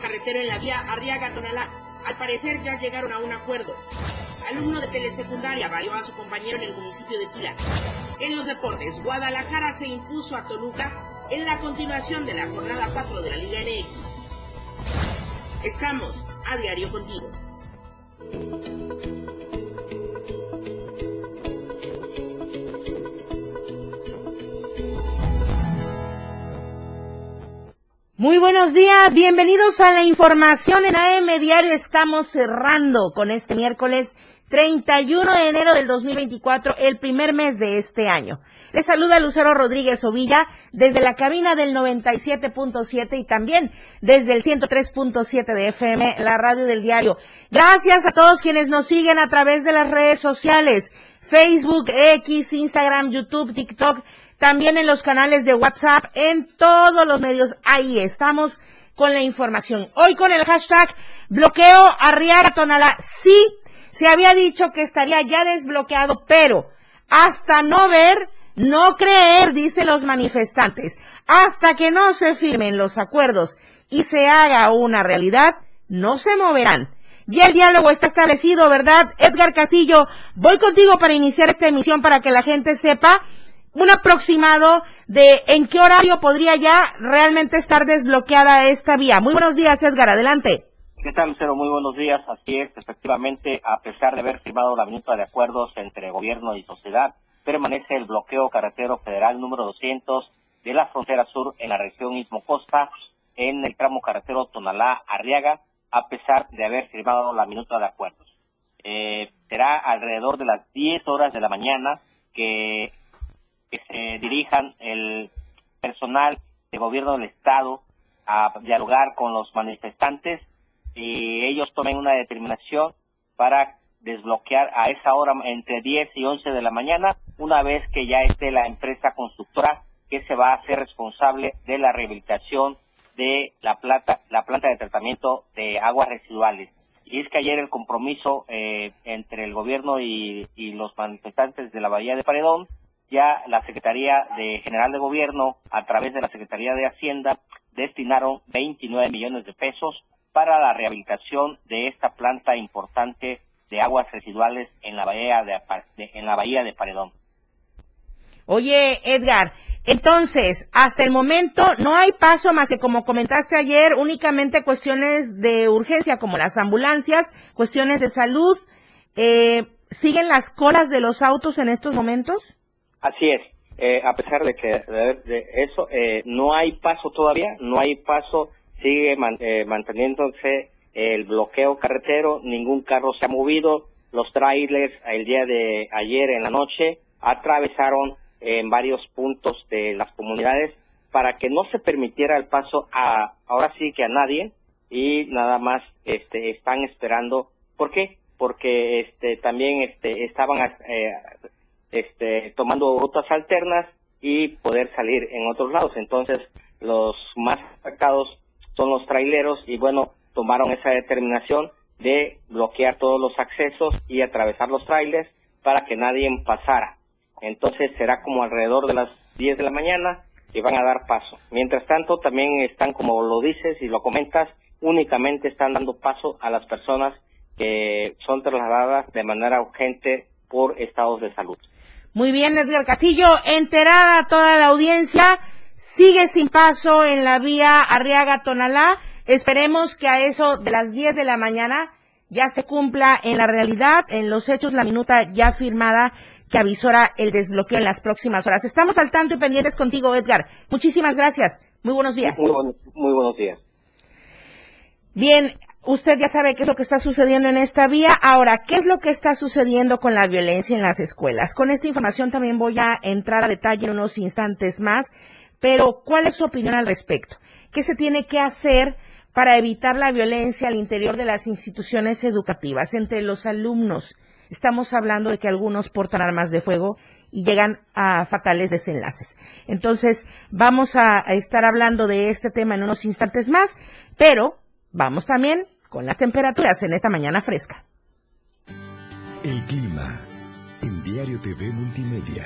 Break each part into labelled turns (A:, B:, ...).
A: carretero en la vía Arriaga-Tonalá. Al parecer ya llegaron a un acuerdo. Alumno de telesecundaria varió a su compañero en el municipio de Tula. En los deportes, Guadalajara se impuso a Toluca en la continuación de la jornada 4 de la Liga NX. Estamos a diario contigo. Muy buenos días, bienvenidos a la información en AM Diario. Estamos cerrando con este miércoles 31 de enero del 2024, el primer mes de este año. Les saluda Lucero Rodríguez Ovilla desde la cabina del 97.7 y también desde el 103.7 de FM, la radio del diario. Gracias a todos quienes nos siguen a través de las redes sociales, Facebook, X, Instagram, YouTube, TikTok también en los canales de WhatsApp, en todos los medios. Ahí estamos con la información. Hoy con el hashtag bloqueo Arriaga Tonalá. Sí, se había dicho que estaría ya desbloqueado, pero hasta no ver, no creer, dicen los manifestantes, hasta que no se firmen los acuerdos y se haga una realidad, no se moverán. Y el diálogo está establecido, ¿verdad? Edgar Castillo, voy contigo para iniciar esta emisión para que la gente sepa un aproximado de en qué horario podría ya realmente estar desbloqueada esta vía. Muy buenos días, Edgar, adelante.
B: ¿Qué tal, Lucero? Muy buenos días. Así es, efectivamente, a pesar de haber firmado la minuta de acuerdos entre gobierno y sociedad, permanece el bloqueo carretero federal número 200 de la frontera sur en la región Istmo Costa, en el tramo carretero Tonalá-Arriaga, a pesar de haber firmado la minuta de acuerdos. Eh, será alrededor de las 10 horas de la mañana que que se dirijan el personal de gobierno del Estado a dialogar con los manifestantes y ellos tomen una determinación para desbloquear a esa hora entre 10 y 11 de la mañana, una vez que ya esté la empresa constructora que se va a hacer responsable de la rehabilitación de la planta, la planta de tratamiento de aguas residuales. Y es que ayer el compromiso eh, entre el gobierno y, y los manifestantes de la Bahía de Paredón ya la Secretaría de General de Gobierno, a través de la Secretaría de Hacienda, destinaron 29 millones de pesos para la rehabilitación de esta planta importante de aguas residuales en la bahía de, en la bahía de Paredón.
A: Oye, Edgar, entonces, hasta el momento no hay paso más que, como comentaste ayer, únicamente cuestiones de urgencia como las ambulancias, cuestiones de salud. Eh, ¿Siguen las colas de los autos en estos momentos?
B: Así es. Eh, a pesar de que de eso eh, no hay paso todavía, no hay paso, sigue eh, manteniéndose el bloqueo carretero, ningún carro se ha movido, los trailers el día de ayer en la noche atravesaron en varios puntos de las comunidades para que no se permitiera el paso a ahora sí que a nadie y nada más este están esperando ¿por qué? porque este también este estaban eh, este, tomando rutas alternas y poder salir en otros lados. Entonces, los más afectados son los traileros y bueno, tomaron esa determinación de bloquear todos los accesos y atravesar los trailers para que nadie pasara. Entonces será como alrededor de las 10 de la mañana y van a dar paso. Mientras tanto, también están, como lo dices y lo comentas, únicamente están dando paso a las personas que son trasladadas de manera urgente por estados de salud.
A: Muy bien, Edgar Castillo, enterada toda la audiencia, sigue sin paso en la vía Arriaga-Tonalá. Esperemos que a eso de las 10 de la mañana ya se cumpla en la realidad, en los hechos, la minuta ya firmada que avisora el desbloqueo en las próximas horas. Estamos al tanto y pendientes contigo, Edgar. Muchísimas gracias. Muy buenos días.
B: Muy, muy buenos días.
A: Bien, Usted ya sabe qué es lo que está sucediendo en esta vía. Ahora, ¿qué es lo que está sucediendo con la violencia en las escuelas? Con esta información también voy a entrar a detalle en unos instantes más, pero ¿cuál es su opinión al respecto? ¿Qué se tiene que hacer para evitar la violencia al interior de las instituciones educativas entre los alumnos? Estamos hablando de que algunos portan armas de fuego y llegan a fatales desenlaces. Entonces, vamos a, estar hablando de este tema en unos instantes más, pero vamos también con las temperaturas en esta mañana fresca.
C: El clima en Diario TV Multimedia.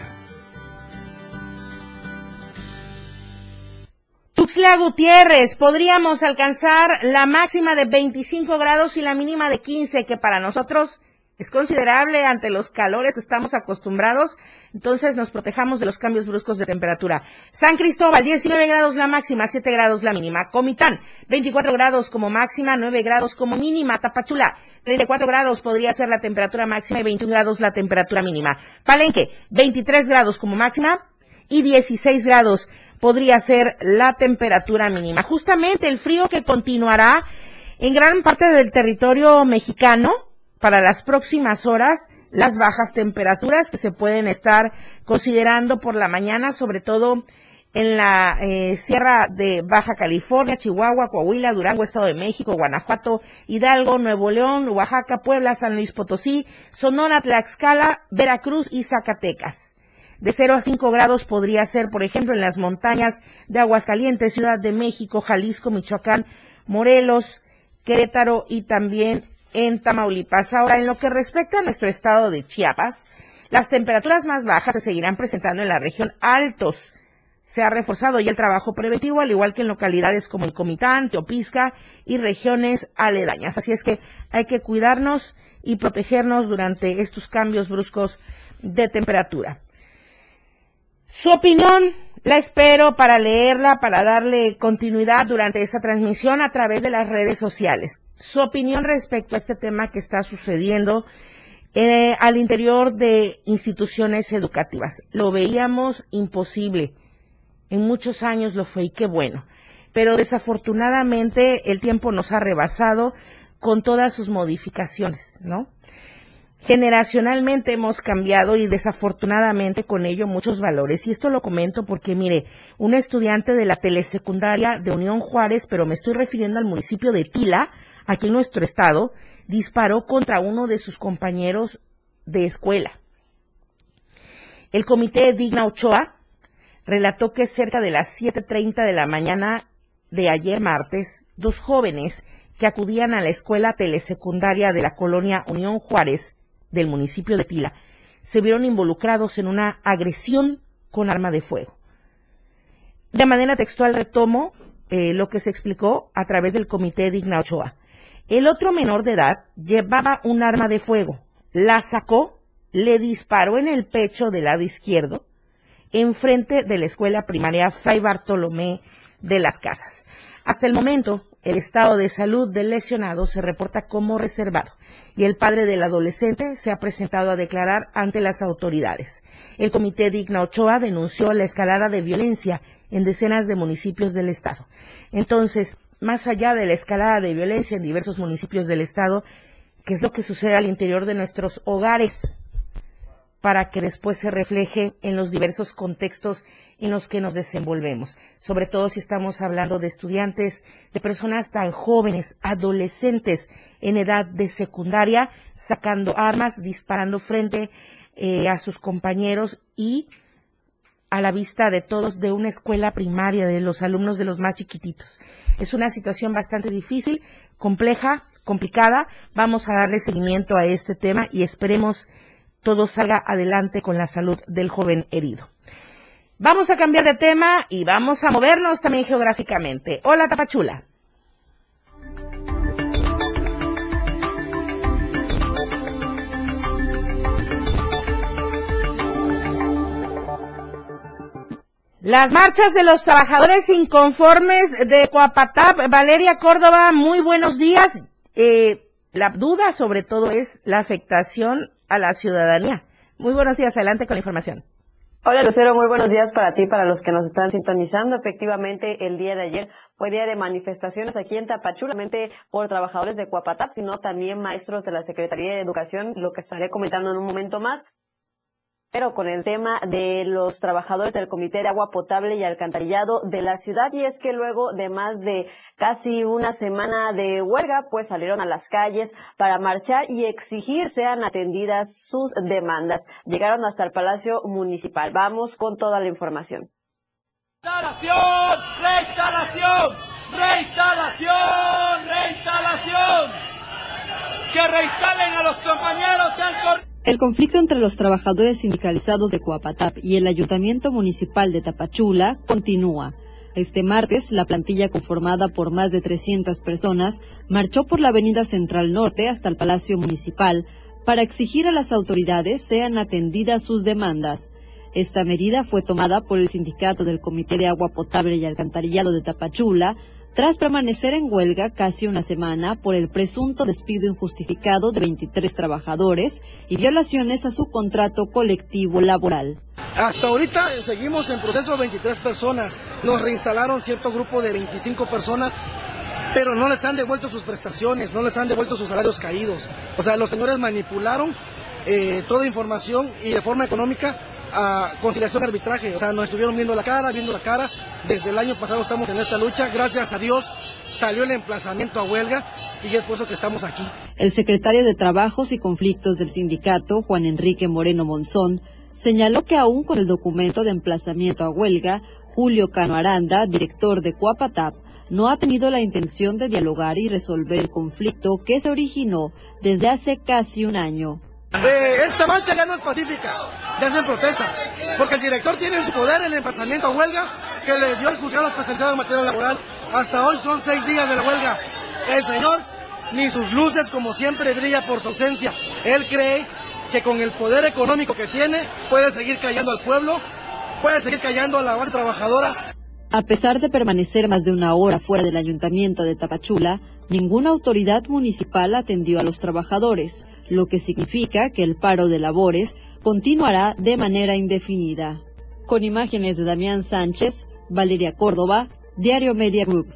A: Tuxtla Gutiérrez, podríamos alcanzar la máxima de 25 grados y la mínima de 15, que para nosotros es considerable ante los calores que estamos acostumbrados, entonces nos protejamos de los cambios bruscos de temperatura. San Cristóbal, 19 grados la máxima, 7 grados la mínima. Comitán, 24 grados como máxima, 9 grados como mínima. Tapachula, 34 grados podría ser la temperatura máxima y 21 grados la temperatura mínima. Palenque, 23 grados como máxima y 16 grados podría ser la temperatura mínima. Justamente el frío que continuará en gran parte del territorio mexicano, para las próximas horas las bajas temperaturas que se pueden estar considerando por la mañana, sobre todo en la eh, Sierra de Baja California, Chihuahua, Coahuila, Durango, Estado de México, Guanajuato, Hidalgo, Nuevo León, Oaxaca, Puebla, San Luis Potosí, Sonora, Tlaxcala, Veracruz y Zacatecas. De 0 a 5 grados podría ser, por ejemplo, en las montañas de Aguascalientes, Ciudad de México, Jalisco, Michoacán, Morelos, Querétaro y también en Tamaulipas. Ahora, en lo que respecta a nuestro estado de Chiapas, las temperaturas más bajas se seguirán presentando en la región altos. Se ha reforzado ya el trabajo preventivo, al igual que en localidades como el Comitán, Teopisca y regiones aledañas. Así es que hay que cuidarnos y protegernos durante estos cambios bruscos de temperatura. Su opinión la espero para leerla, para darle continuidad durante esta transmisión a través de las redes sociales su opinión respecto a este tema que está sucediendo eh, al interior de instituciones educativas. Lo veíamos imposible. En muchos años lo fue y qué bueno. Pero desafortunadamente el tiempo nos ha rebasado con todas sus modificaciones, ¿no? Generacionalmente hemos cambiado y desafortunadamente con ello muchos valores. Y esto lo comento porque, mire, un estudiante de la telesecundaria de Unión Juárez, pero me estoy refiriendo al municipio de Tila, aquí en nuestro estado, disparó contra uno de sus compañeros de escuela. El comité Digna Ochoa relató que cerca de las 7.30 de la mañana de ayer martes, dos jóvenes que acudían a la escuela telesecundaria de la colonia Unión Juárez del municipio de Tila se vieron involucrados en una agresión con arma de fuego. De manera textual retomo eh, lo que se explicó a través del comité Digna Ochoa. El otro menor de edad llevaba un arma de fuego, la sacó, le disparó en el pecho del lado izquierdo, enfrente de la escuela primaria Fray Bartolomé de las Casas. Hasta el momento, el estado de salud del lesionado se reporta como reservado y el padre del adolescente se ha presentado a declarar ante las autoridades. El comité Digna Ochoa denunció la escalada de violencia en decenas de municipios del estado. Entonces, más allá de la escalada de violencia en diversos municipios del estado, qué es lo que sucede al interior de nuestros hogares para que después se refleje en los diversos contextos en los que nos desenvolvemos, sobre todo si estamos hablando de estudiantes, de personas tan jóvenes, adolescentes en edad de secundaria, sacando armas, disparando frente eh, a sus compañeros y a la vista de todos de una escuela primaria, de los alumnos de los más chiquititos. Es una situación bastante difícil, compleja, complicada. Vamos a darle seguimiento a este tema y esperemos todo salga adelante con la salud del joven herido. Vamos a cambiar de tema y vamos a movernos también geográficamente. Hola Tapachula. Las marchas de los trabajadores inconformes de Coapatap, Valeria Córdoba, muy buenos días. Eh, la duda sobre todo es la afectación a la ciudadanía. Muy buenos días, adelante con la información.
D: Hola Lucero, muy buenos días para ti, para los que nos están sintonizando. Efectivamente, el día de ayer fue día de manifestaciones aquí en Tapachula, por trabajadores de Coapatap, sino también maestros de la Secretaría de Educación, lo que estaré comentando en un momento más pero con el tema de los trabajadores del Comité de Agua Potable y Alcantarillado de la ciudad y es que luego de más de casi una semana de huelga, pues salieron a las calles para marchar y exigir sean atendidas sus demandas. Llegaron hasta el Palacio Municipal. Vamos con toda la información.
E: ¡Reinstalación! ¡Reinstalación! ¡Reinstalación! ¡Reinstalación! ¡Que reinstalen a los compañeros que han
F: el conflicto entre los trabajadores sindicalizados de Coapatap y el Ayuntamiento Municipal de Tapachula continúa.
D: Este martes, la plantilla conformada por más de 300 personas marchó por la Avenida Central Norte hasta el Palacio Municipal para exigir a las autoridades sean atendidas sus demandas. Esta medida fue tomada por el Sindicato del Comité de Agua Potable y Alcantarillado de Tapachula, tras permanecer en huelga casi una semana por el presunto despido injustificado de 23 trabajadores y violaciones a su contrato colectivo laboral.
F: Hasta ahorita seguimos en proceso 23 personas. Nos reinstalaron cierto grupo de 25 personas, pero no les han devuelto sus prestaciones, no les han devuelto sus salarios caídos. O sea, los señores manipularon eh, toda información y de forma económica a conciliación de arbitraje. O sea, nos estuvieron viendo la cara, viendo la cara. Desde el año pasado estamos en esta lucha. Gracias a Dios salió el emplazamiento a huelga y es por eso que estamos aquí.
D: El secretario de Trabajos y Conflictos del sindicato, Juan Enrique Moreno Monzón, señaló que aún con el documento de emplazamiento a huelga, Julio Cano Aranda, director de Cuapatap, no ha tenido la intención de dialogar y resolver el conflicto que se originó desde hace casi un año.
F: Eh, esta marcha ya no es pacífica, ya hacen protesta, porque el director tiene en su poder el emplazamiento a huelga que le dio el juzgado especializado en materia laboral. Hasta hoy son seis días de la huelga. El señor ni sus luces como siempre brilla por su ausencia. Él cree que con el poder económico que tiene puede seguir callando al pueblo, puede seguir callando a la base trabajadora.
D: A pesar de permanecer más de una hora fuera del ayuntamiento de Tapachula, ninguna autoridad municipal atendió a los trabajadores, lo que significa que el paro de labores continuará de manera indefinida. Con imágenes de Damián Sánchez, Valeria Córdoba, Diario Media Group.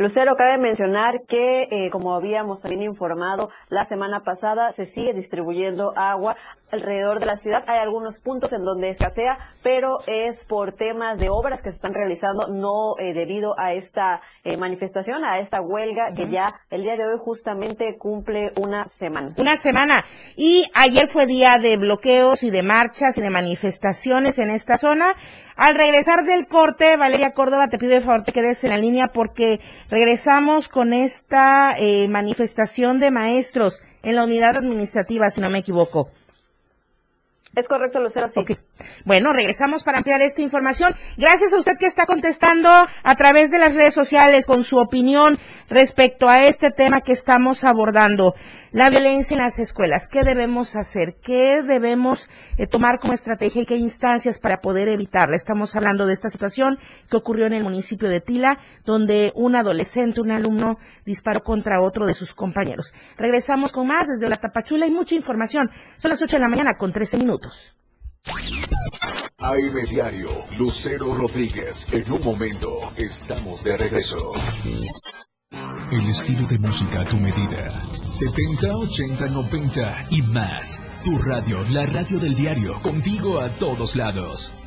D: Lucero, cabe mencionar que, eh, como habíamos también informado la semana pasada, se sigue distribuyendo agua alrededor de la ciudad. Hay algunos puntos en donde escasea, pero es por temas de obras que se están realizando, no eh, debido a esta eh, manifestación, a esta huelga que ya el día de hoy justamente cumple una semana.
A: Una semana. Y ayer fue día de bloqueos y de marchas y de manifestaciones en esta zona. Al regresar del corte, Valeria Córdoba, te pido de favor te quedes en la línea porque regresamos con esta eh, manifestación de maestros en la unidad administrativa, si no me equivoco.
D: Es correcto, Lucero, sí.
A: Bueno, regresamos para ampliar esta información. Gracias a usted que está contestando a través de las redes sociales con su opinión respecto a este tema que estamos abordando. La violencia en las escuelas. ¿Qué debemos hacer? ¿Qué debemos eh, tomar como estrategia y qué instancias para poder evitarla? Estamos hablando de esta situación que ocurrió en el municipio de Tila, donde un adolescente, un alumno, disparó contra otro de sus compañeros. Regresamos con más desde la Tapachula y mucha información. Son las 8 de la mañana con 13 minutos.
C: AM Diario, Lucero Rodríguez. En un momento estamos de regreso. El estilo de música a tu medida. 70, 80, 90 y más. Tu radio, la radio del diario, contigo a todos lados.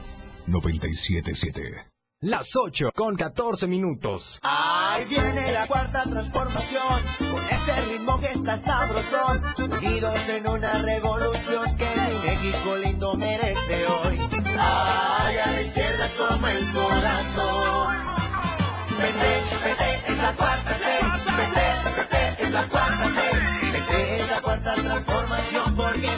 C: 977.
G: Las 8 con 14 minutos.
H: Ahí viene la cuarta transformación, con este ritmo que está sabrosón, unidos en una revolución que México lindo merece hoy. Ay, a la izquierda como el corazón. Vete, vete, es la cuarta T, vete, vete, es la cuarta T, vete, es la cuarta transformación porque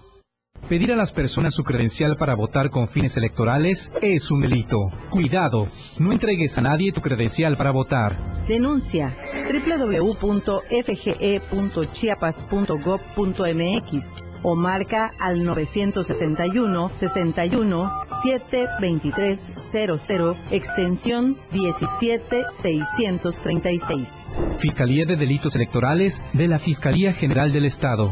I: Pedir a las personas su credencial para votar con fines electorales es un delito. Cuidado, no entregues a nadie tu credencial para votar.
J: Denuncia www.fge.chiapas.gov.mx o marca al 961 61 723 00 extensión 17636.
I: Fiscalía de Delitos Electorales de la Fiscalía General del Estado.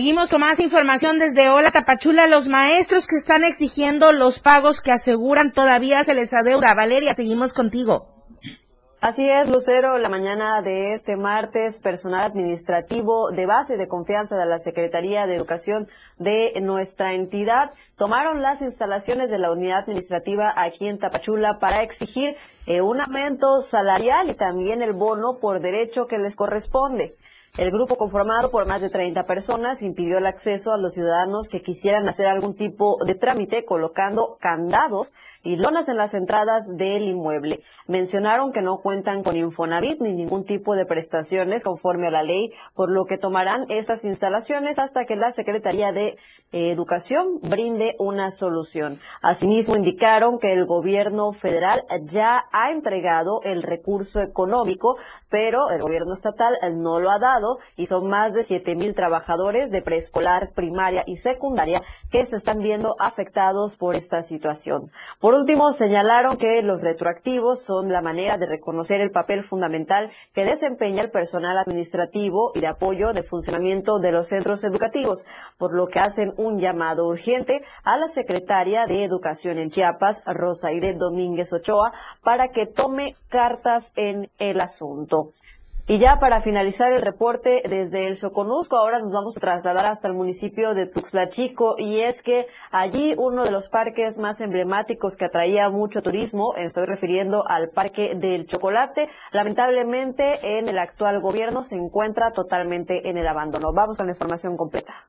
A: Seguimos con más información desde Hola Tapachula. Los maestros que están exigiendo los pagos que aseguran todavía se les adeuda. Valeria, seguimos contigo.
D: Así es, Lucero, la mañana de este martes, personal administrativo de base de confianza de la Secretaría de Educación de nuestra entidad tomaron las instalaciones de la unidad administrativa aquí en Tapachula para exigir eh, un aumento salarial y también el bono por derecho que les corresponde. El grupo conformado por más de 30 personas impidió el acceso a los ciudadanos que quisieran hacer algún tipo de trámite colocando candados y lonas en las entradas del inmueble. Mencionaron que no cuentan con Infonavit ni ningún tipo de prestaciones conforme a la ley, por lo que tomarán estas instalaciones hasta que la Secretaría de Educación brinde una solución. Asimismo, indicaron que el gobierno federal ya ha entregado el recurso económico, pero el gobierno estatal no lo ha dado y son más de siete mil trabajadores de preescolar, primaria y secundaria que se están viendo afectados por esta situación. Por último, señalaron que los retroactivos son la manera de reconocer el papel fundamental que desempeña el personal administrativo y de apoyo de funcionamiento de los centros educativos, por lo que hacen un llamado urgente a la secretaria de Educación en Chiapas, Rosaide Domínguez Ochoa, para que tome cartas en el asunto. Y ya para finalizar el reporte desde el Soconusco, ahora nos vamos a trasladar hasta el municipio de Tuxtla Chico y es que allí uno de los parques más emblemáticos que atraía mucho turismo, estoy refiriendo al Parque del Chocolate, lamentablemente en el actual gobierno se encuentra totalmente en el abandono. Vamos con la información completa.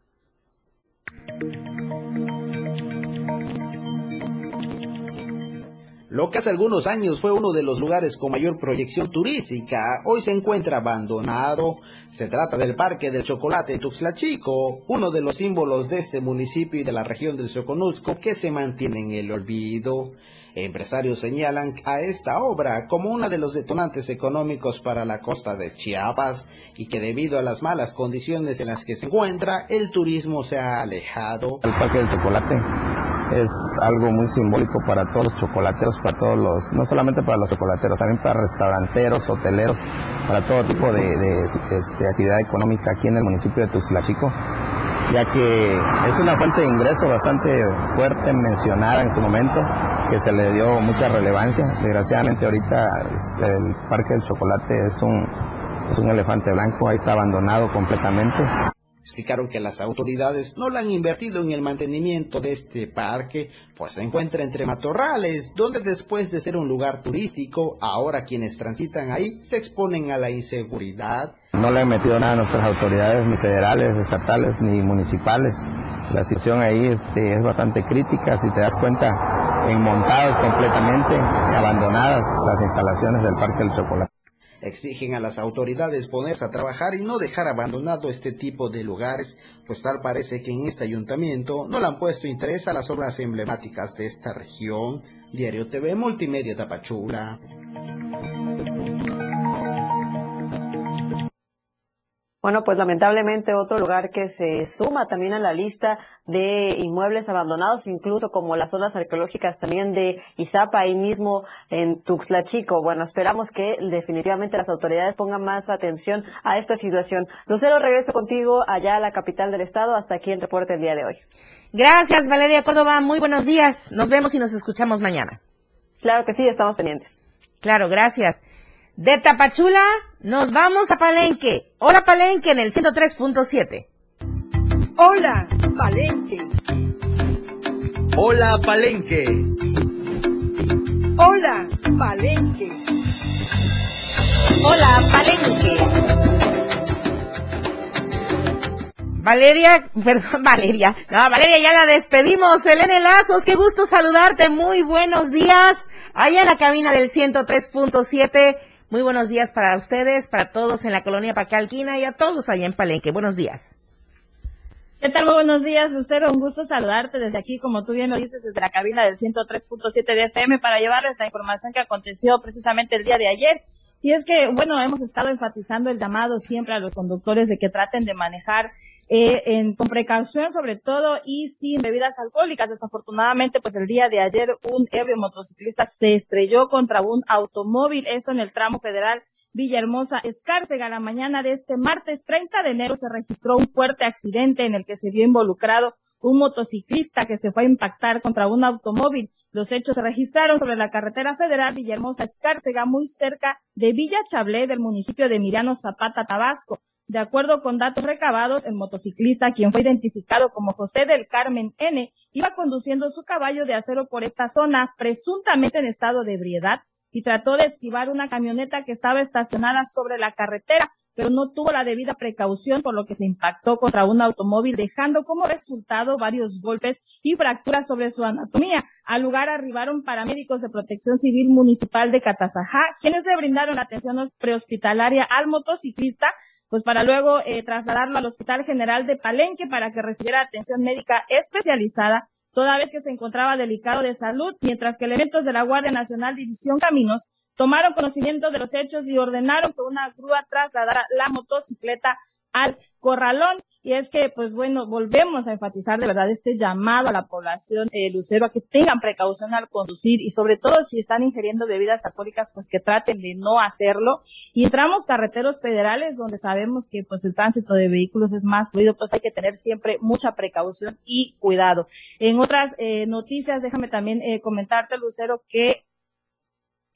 K: Lo que hace algunos años fue uno de los lugares con mayor proyección turística, hoy se encuentra abandonado. Se trata del Parque del Chocolate Tuxtla Chico, uno de los símbolos de este municipio y de la región del Soconusco que se mantiene en el olvido. Empresarios señalan a esta obra como uno de los detonantes económicos para la costa de Chiapas y que debido a las malas condiciones en las que se encuentra, el turismo se ha alejado.
L: El Parque del Chocolate es algo muy simbólico para todos los chocolateros, para todos los, no solamente para los chocolateros, también para restauranteros, hoteleros, para todo tipo de, este, actividad económica aquí en el municipio de Chico, ya que es una fuente de ingreso bastante fuerte, mencionada en su momento, que se le dio mucha relevancia. Desgraciadamente ahorita el Parque del Chocolate es un, es un elefante blanco, ahí está abandonado completamente.
K: Explicaron que las autoridades no le han invertido en el mantenimiento de este parque, pues se encuentra entre matorrales, donde después de ser un lugar turístico, ahora quienes transitan ahí se exponen a la inseguridad.
L: No le han metido nada a nuestras autoridades, ni federales, estatales, ni municipales. La situación ahí este, es bastante crítica, si te das cuenta, enmontadas completamente, abandonadas las instalaciones del Parque del Chocolate.
K: Exigen a las autoridades ponerse a trabajar y no dejar abandonado este tipo de lugares, pues tal parece que en este ayuntamiento no le han puesto interés a las obras emblemáticas de esta región. Diario TV Multimedia Tapachula.
D: Bueno, pues lamentablemente otro lugar que se suma también a la lista de inmuebles abandonados, incluso como las zonas arqueológicas también de Izapa, ahí mismo en Tuxtla Chico. Bueno, esperamos que definitivamente las autoridades pongan más atención a esta situación. Lucero, regreso contigo allá a la capital del estado. Hasta aquí el reporte del día de hoy.
A: Gracias, Valeria Córdoba. Muy buenos días. Nos vemos y nos escuchamos mañana.
D: Claro que sí, estamos pendientes.
A: Claro, gracias. De Tapachula nos vamos a Palenque. Hola Palenque en el 103.7.
M: Hola Palenque.
N: Hola Palenque.
M: Hola Palenque.
O: Hola Palenque.
A: Valeria, perdón, Valeria, no, Valeria ya la despedimos. Elena Lazos, qué gusto saludarte, muy buenos días. Allá en la cabina del 103.7, muy buenos días para ustedes, para todos en la colonia Pacalquina y a todos allá en Palenque. Buenos días.
N: ¿Qué tal? Muy buenos días, Lucero. Un gusto saludarte desde aquí, como tú bien lo dices, desde la cabina del 103.7 de FM para llevarles la información que aconteció precisamente el día de ayer. Y es que, bueno, hemos estado enfatizando el llamado siempre a los conductores de que traten de manejar eh, en, con precaución sobre todo y sin bebidas alcohólicas. Desafortunadamente, pues el día de ayer un ebrio motociclista se estrelló contra un automóvil, eso en el tramo federal Villahermosa Escárcega. La mañana de este martes 30 de enero se registró un fuerte accidente en el que se vio involucrado un motociclista que se fue a impactar contra un automóvil. Los hechos se registraron sobre la carretera federal Villahermosa Escárcega, muy cerca de Villa Chablé del municipio de Miriano Zapata, Tabasco. De acuerdo con datos recabados, el motociclista, quien fue identificado como José del Carmen N., iba conduciendo su caballo de acero por esta zona, presuntamente en estado de ebriedad, y trató de esquivar una camioneta que estaba estacionada sobre la carretera, pero no tuvo la debida precaución, por lo que se impactó contra un automóvil, dejando como resultado varios golpes y fracturas sobre su anatomía. Al lugar arribaron paramédicos de Protección Civil Municipal de Catazajá, quienes le brindaron atención prehospitalaria al motociclista, pues para luego eh, trasladarlo al Hospital General de Palenque para que recibiera atención médica especializada toda vez que se encontraba delicado de salud, mientras que elementos de la Guardia Nacional División Caminos tomaron conocimiento de los hechos y ordenaron que una grúa trasladara la motocicleta al corralón. Y es que, pues bueno, volvemos a enfatizar de verdad este llamado a la población eh, lucero a que tengan precaución al conducir y sobre todo si están ingiriendo bebidas alcohólicas, pues que traten de no hacerlo. Y entramos carreteros federales donde sabemos que pues el tránsito de vehículos es más fluido, pues hay que tener siempre mucha precaución y cuidado. En otras eh, noticias, déjame también eh, comentarte, Lucero, que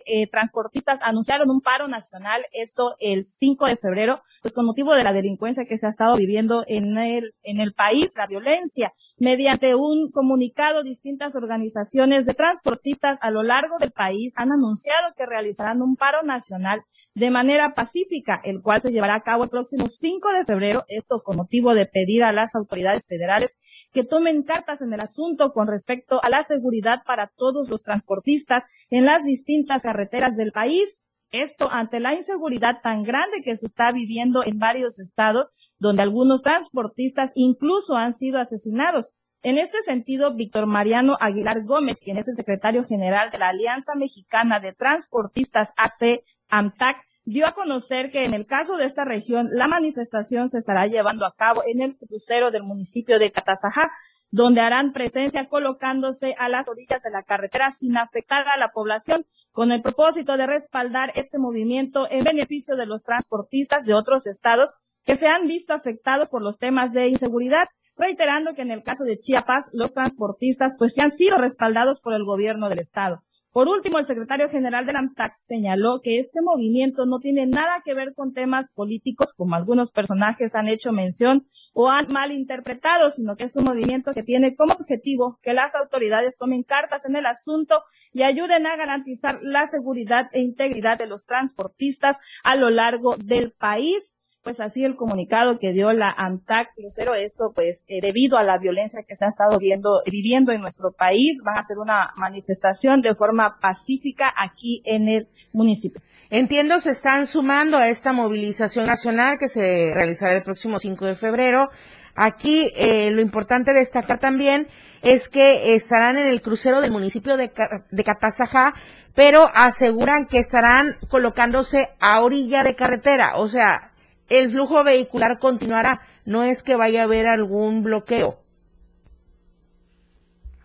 N: eh, transportistas anunciaron un paro nacional, esto el 5 de febrero, pues con motivo de la delincuencia que se ha estado viviendo en el, en el país, la violencia. Mediante un comunicado, distintas organizaciones de transportistas a lo largo del país han anunciado que realizarán un paro nacional de manera pacífica, el cual se llevará a cabo el próximo 5 de febrero, esto con motivo de pedir a las autoridades federales que tomen cartas en el asunto con respecto a la seguridad para todos los transportistas en las distintas carreteras del país. Esto ante la inseguridad tan grande que se está viviendo en varios estados, donde algunos transportistas incluso han sido asesinados. En este sentido, Víctor Mariano Aguilar Gómez, quien es el secretario general de la Alianza Mexicana de Transportistas AC AMTAC, dio a conocer que en el caso de esta región, la manifestación se estará llevando a cabo en el crucero del municipio de Catazajá, donde harán presencia colocándose a las orillas de la carretera sin afectar a la población, con el propósito de respaldar este movimiento en beneficio de los transportistas de otros estados que se han visto afectados por los temas de inseguridad, reiterando que en el caso de Chiapas, los transportistas pues se han sido respaldados por el gobierno del estado. Por último, el secretario general de la AMTAX señaló que este movimiento no tiene nada que ver con temas políticos, como algunos personajes han hecho mención o han malinterpretado, sino que es un movimiento que tiene como objetivo que las autoridades tomen cartas en el asunto y ayuden a garantizar la seguridad e integridad de los transportistas a lo largo del país pues así el comunicado que dio la ANTAC Lucero, esto pues eh, debido a la violencia que se ha estado viendo, viviendo en nuestro país, van a hacer una manifestación de forma pacífica aquí en el municipio.
A: Entiendo, se están sumando a esta movilización nacional que se realizará el próximo 5 de febrero. Aquí eh, lo importante destacar también es que estarán en el crucero del municipio de, de Catazajá, pero aseguran que estarán colocándose a orilla de carretera, o sea, el flujo vehicular continuará. No es que vaya a haber algún bloqueo.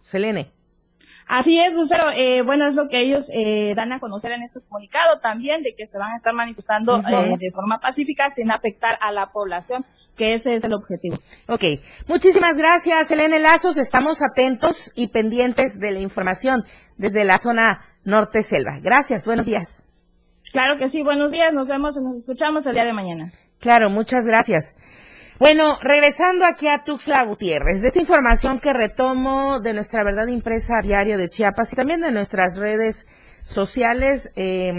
A: Selene.
N: Así es, Lucero. Eh, bueno, es lo que ellos eh, dan a conocer en ese comunicado también, de que se van a estar manifestando eh, de forma pacífica sin afectar a la población, que ese es el objetivo.
A: Ok. Muchísimas gracias, Selene Lazos. Estamos atentos y pendientes de la información desde la zona norte selva. Gracias. Buenos días.
N: Claro que sí. Buenos días. Nos vemos y nos escuchamos el día de mañana.
A: Claro, muchas gracias. Bueno, regresando aquí a Tuxla Gutiérrez, de esta información que retomo de nuestra verdad impresa diario de Chiapas y también de nuestras redes sociales, eh,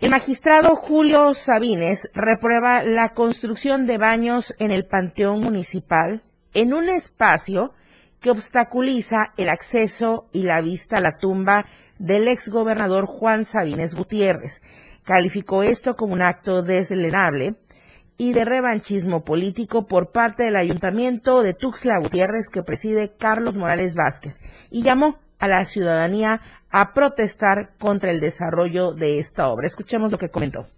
A: El magistrado Julio Sabines reprueba la construcción de baños en el Panteón Municipal en un espacio que obstaculiza el acceso y la vista a la tumba del exgobernador Juan Sabines Gutiérrez. Calificó esto como un acto deslenable y de revanchismo político por parte del ayuntamiento de Tuxtla Gutiérrez que preside Carlos Morales Vázquez y llamó a la ciudadanía a protestar contra el desarrollo de esta obra. Escuchemos lo que comentó.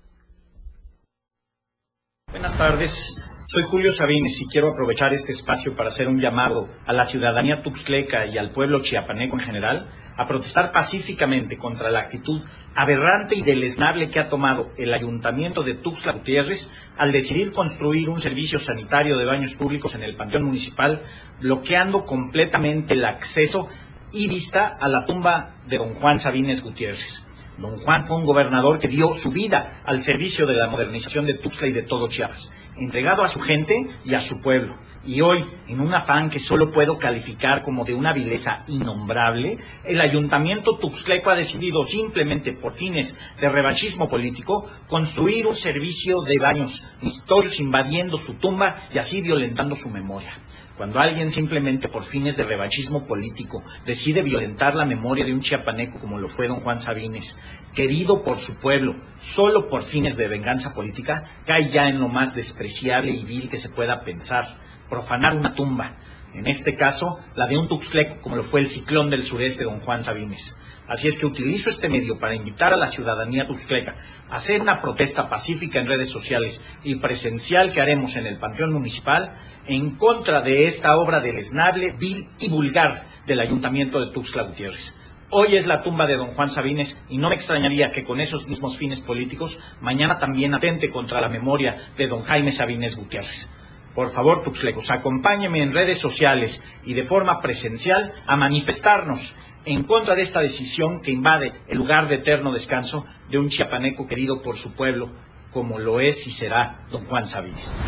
O: Buenas tardes, soy Julio Sabines y quiero aprovechar este espacio para hacer un llamado a la ciudadanía tuxtleca y al pueblo chiapaneco en general a protestar pacíficamente contra la actitud aberrante y deleznable que ha tomado el ayuntamiento de Tuxtla Gutiérrez al decidir construir un servicio sanitario de baños públicos en el Panteón Municipal, bloqueando completamente el acceso y vista a la tumba de don Juan Sabines Gutiérrez. Don Juan fue un gobernador que dio su vida al servicio de la modernización de Tuxtla y de todo Chiapas, entregado a su gente y a su pueblo. Y hoy, en un afán que solo puedo calificar como de una vileza innombrable, el ayuntamiento tuxtleco ha decidido simplemente por fines de revanchismo político construir un servicio de baños historios invadiendo su tumba y así violentando su memoria. Cuando alguien simplemente por fines de revanchismo político decide violentar la memoria de un chiapaneco como lo fue don Juan Sabines, querido por su pueblo, solo por fines de venganza política, cae ya en lo más despreciable y vil que se pueda pensar, profanar una tumba, en este caso la de un tuxtleco como lo fue el ciclón del sureste don Juan Sabines. Así es que utilizo este medio para invitar a la ciudadanía tuxtleca a hacer una protesta pacífica en redes sociales y presencial que haremos en el Panteón Municipal en contra de esta obra deleznable, vil y vulgar del Ayuntamiento de Tuxtla Gutiérrez. Hoy es la tumba de don Juan Sabines y no me extrañaría que con esos mismos fines políticos mañana también atente contra la memoria de don Jaime Sabines Gutiérrez. Por favor, Tuxlecos, acompáñeme en redes sociales y de forma presencial a manifestarnos en contra de esta decisión que invade el lugar de eterno descanso de un chiapaneco querido por su pueblo, como lo es y será don Juan Sabines.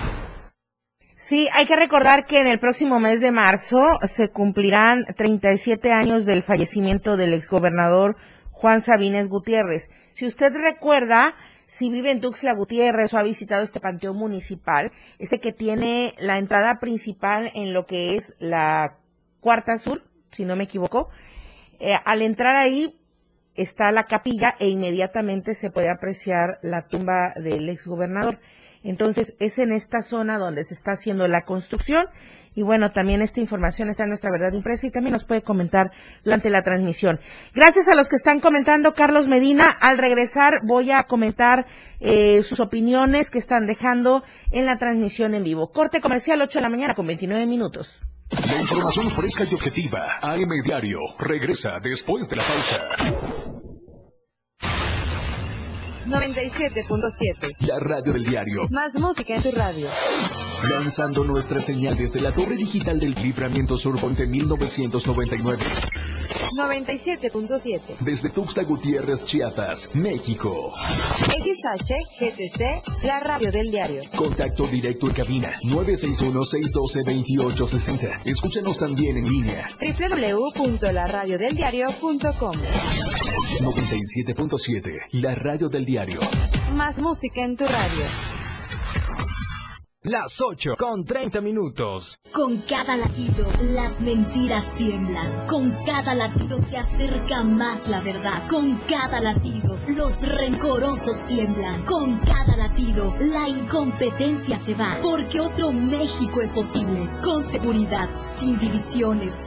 A: Sí, hay que recordar que en el próximo mes de marzo se cumplirán 37 años del fallecimiento del exgobernador Juan Sabines Gutiérrez. Si usted recuerda, si vive en Tuxtla Gutiérrez o ha visitado este panteón municipal, este que tiene la entrada principal en lo que es la Cuarta Sur, si no me equivoco, eh, al entrar ahí está la capilla e inmediatamente se puede apreciar la tumba del exgobernador. Entonces, es en esta zona donde se está haciendo la construcción. Y bueno, también esta información está en nuestra verdad impresa y también nos puede comentar durante la transmisión. Gracias a los que están comentando, Carlos Medina. Al regresar voy a comentar eh, sus opiniones que están dejando en la transmisión en vivo. Corte comercial 8 de la mañana con 29 minutos.
C: La información fresca y objetiva. AM Diario. Regresa después de la pausa.
P: 97.7.
C: La radio del diario.
P: Más música en tu radio.
C: Lanzando nuestra señal desde la torre digital del Libramiento Sur Ponte 1999.
P: 97.7.
C: Desde Tuxtla Gutiérrez, Chiapas, México.
P: XH GTC, la radio del diario.
C: Contacto directo en cabina 961-612-2860. Escúchanos también en línea.
P: www.laradiodeldiario.com
C: 97.7, la radio del diario.
P: Más música en tu radio.
G: Las 8 con 30 minutos.
Q: Con cada latido, las mentiras tiemblan. Con cada latido se acerca más la verdad. Con cada latido, los rencorosos tiemblan. Con cada latido, la incompetencia se va. Porque otro México es posible. Con seguridad, sin divisiones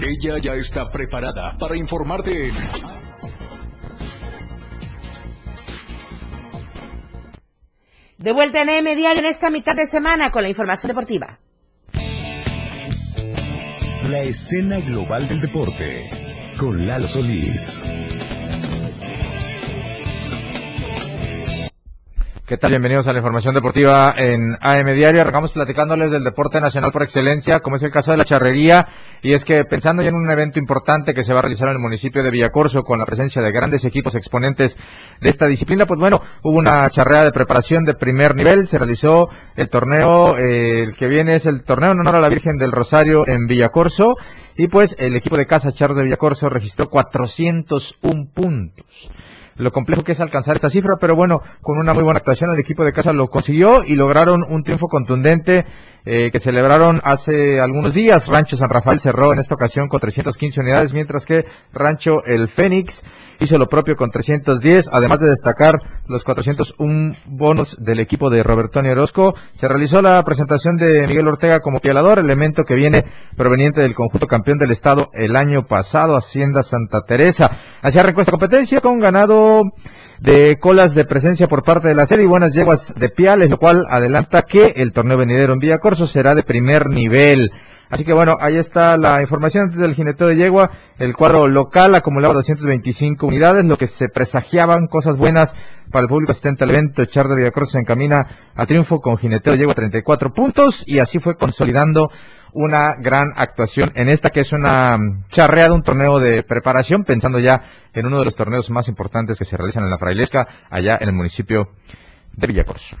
C: Ella ya está preparada para informarte en
A: De vuelta en M Diario en esta mitad de semana con la información deportiva.
R: La escena global del deporte con Lalo Solís.
S: ¿Qué tal? Bienvenidos a la información deportiva en AM Diario. Arrancamos platicándoles del deporte nacional por excelencia, como es el caso de la charrería. Y es que pensando ya en un evento importante que se va a realizar en el municipio de Villacorso con la presencia de grandes equipos exponentes de esta disciplina, pues bueno, hubo una charrea de preparación de primer nivel. Se realizó el torneo, eh, el que viene es el torneo en honor a la Virgen del Rosario en Villacorso. Y pues el equipo de Casa Char de Villacorso registró 401 puntos lo complejo que es alcanzar esta cifra, pero bueno, con una muy buena actuación el equipo de casa lo consiguió y lograron un triunfo contundente eh, que celebraron hace algunos días. Rancho San Rafael cerró en esta ocasión con 315 unidades, mientras que Rancho El Fénix hizo lo propio con 310, además de destacar los 401 bonos del equipo de Roberto Orozco. Se realizó la presentación de Miguel Ortega como pialador, elemento que viene proveniente del conjunto campeón del estado el año pasado, Hacienda Santa Teresa. Así arrancó esta competencia con ganado de colas de presencia por parte de la serie y buenas yeguas de Piales, lo cual adelanta que el torneo venidero en Villacorso será de primer nivel. Así que bueno, ahí está la información antes del jineteo de yegua. El cuadro local acumulaba 225 unidades, lo que se presagiaban cosas buenas para el público asistente al evento. Char de Villacorso se encamina a triunfo con jineteo de yegua 34 puntos y así fue consolidando una gran actuación en esta que es una charrea de un torneo de preparación, pensando ya en uno de los torneos más importantes que se realizan en la Frailesca, allá en el municipio de Villacorso.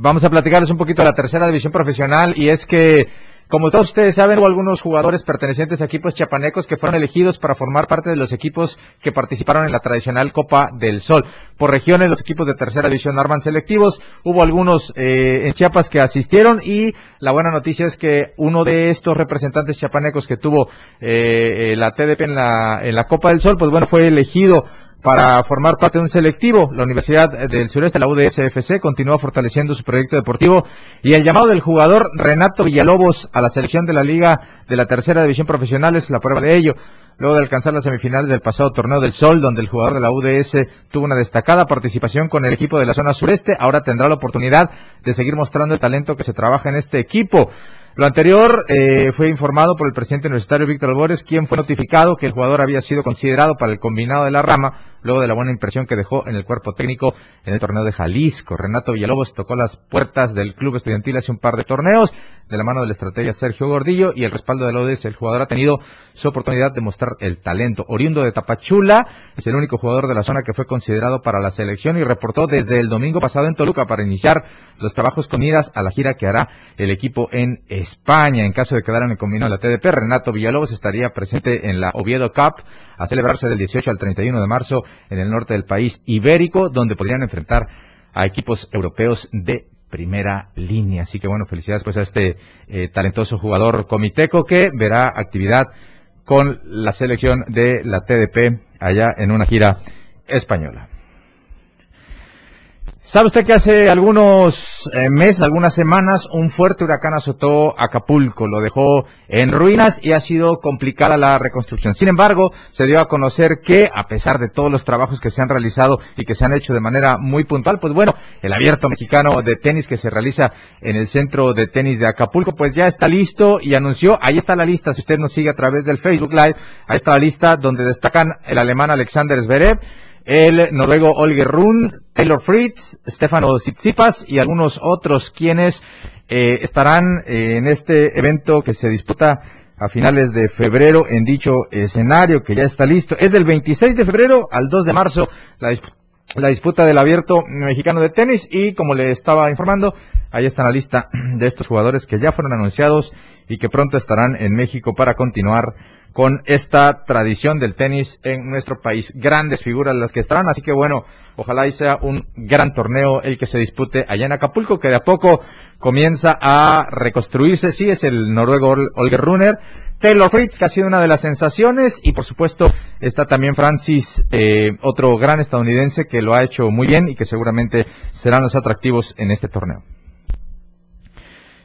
S: Vamos a platicarles un poquito de la tercera división profesional y es que como todos ustedes saben, hubo algunos jugadores pertenecientes a equipos chiapanecos que fueron elegidos para formar parte de los equipos que participaron en la tradicional Copa del Sol. Por regiones, los equipos de tercera división arman selectivos. Hubo algunos eh, en Chiapas que asistieron y la buena noticia es que uno de estos representantes chiapanecos que tuvo eh, eh la TDP en la, en la Copa del Sol, pues bueno, fue elegido para formar parte de un selectivo. La Universidad del Sureste, la UDSFC, continúa fortaleciendo su proyecto deportivo y el llamado del jugador Renato Villalobos a la selección de la Liga de la Tercera División Profesional es la prueba de ello. Luego de alcanzar las semifinales del pasado torneo del Sol, donde el jugador de la UDS tuvo una destacada participación con el equipo de la zona sureste, ahora tendrá la oportunidad de seguir mostrando el talento que se trabaja en este equipo. Lo anterior eh, fue informado por el presidente universitario Víctor Albores, quien fue notificado que el jugador había sido considerado para el combinado de la rama, luego de la buena impresión que dejó en el cuerpo técnico en el torneo de Jalisco. Renato Villalobos tocó las puertas del club estudiantil hace un par de torneos, de la mano de la estrategia Sergio Gordillo y el respaldo de la ODS. El jugador ha tenido su oportunidad de mostrar el talento. Oriundo de Tapachula, es el único jugador de la zona que fue considerado para la selección y reportó desde el domingo pasado en Toluca para iniciar los trabajos con miras a la gira que hará el equipo en España. En caso de quedar en el combinado de la TDP, Renato Villalobos estaría presente en la Oviedo Cup a celebrarse del 18 al 31 de marzo en el norte del país ibérico, donde podrían enfrentar a equipos europeos de primera línea. Así que bueno, felicidades pues a este eh, talentoso jugador comiteco que verá actividad con la selección de la TDP allá en una gira española. ¿Sabe usted que hace algunos eh, meses, algunas semanas, un fuerte huracán azotó Acapulco, lo dejó en ruinas y ha sido complicada la reconstrucción? Sin embargo, se dio a conocer que, a pesar de todos los trabajos que se han realizado y que se han hecho de manera muy puntual, pues bueno, el abierto mexicano de tenis que se realiza en el centro de tenis de Acapulco, pues ya está listo y anunció, ahí está la lista, si usted nos sigue a través del Facebook Live, ahí está la lista donde destacan el alemán Alexander Zverev, el noruego Olger Run, Taylor Fritz, Stefano Tsitsipas y algunos otros quienes eh, estarán eh, en este evento que se disputa a finales de febrero en dicho escenario que ya está listo. Es del 26 de febrero al 2 de marzo la, la disputa del abierto mexicano de tenis y como le estaba informando, ahí está la lista de estos jugadores que ya fueron anunciados y que pronto estarán en México para continuar con esta tradición del tenis en nuestro país. Grandes figuras las que estarán, así que bueno, ojalá y sea un gran torneo el que se dispute allá en Acapulco, que de a poco comienza a reconstruirse. Sí, es el noruego Olger Runner. Taylor Fritz, que ha sido una de las sensaciones, y por supuesto está también Francis, eh, otro gran estadounidense que lo ha hecho muy bien y que seguramente serán los atractivos en este torneo.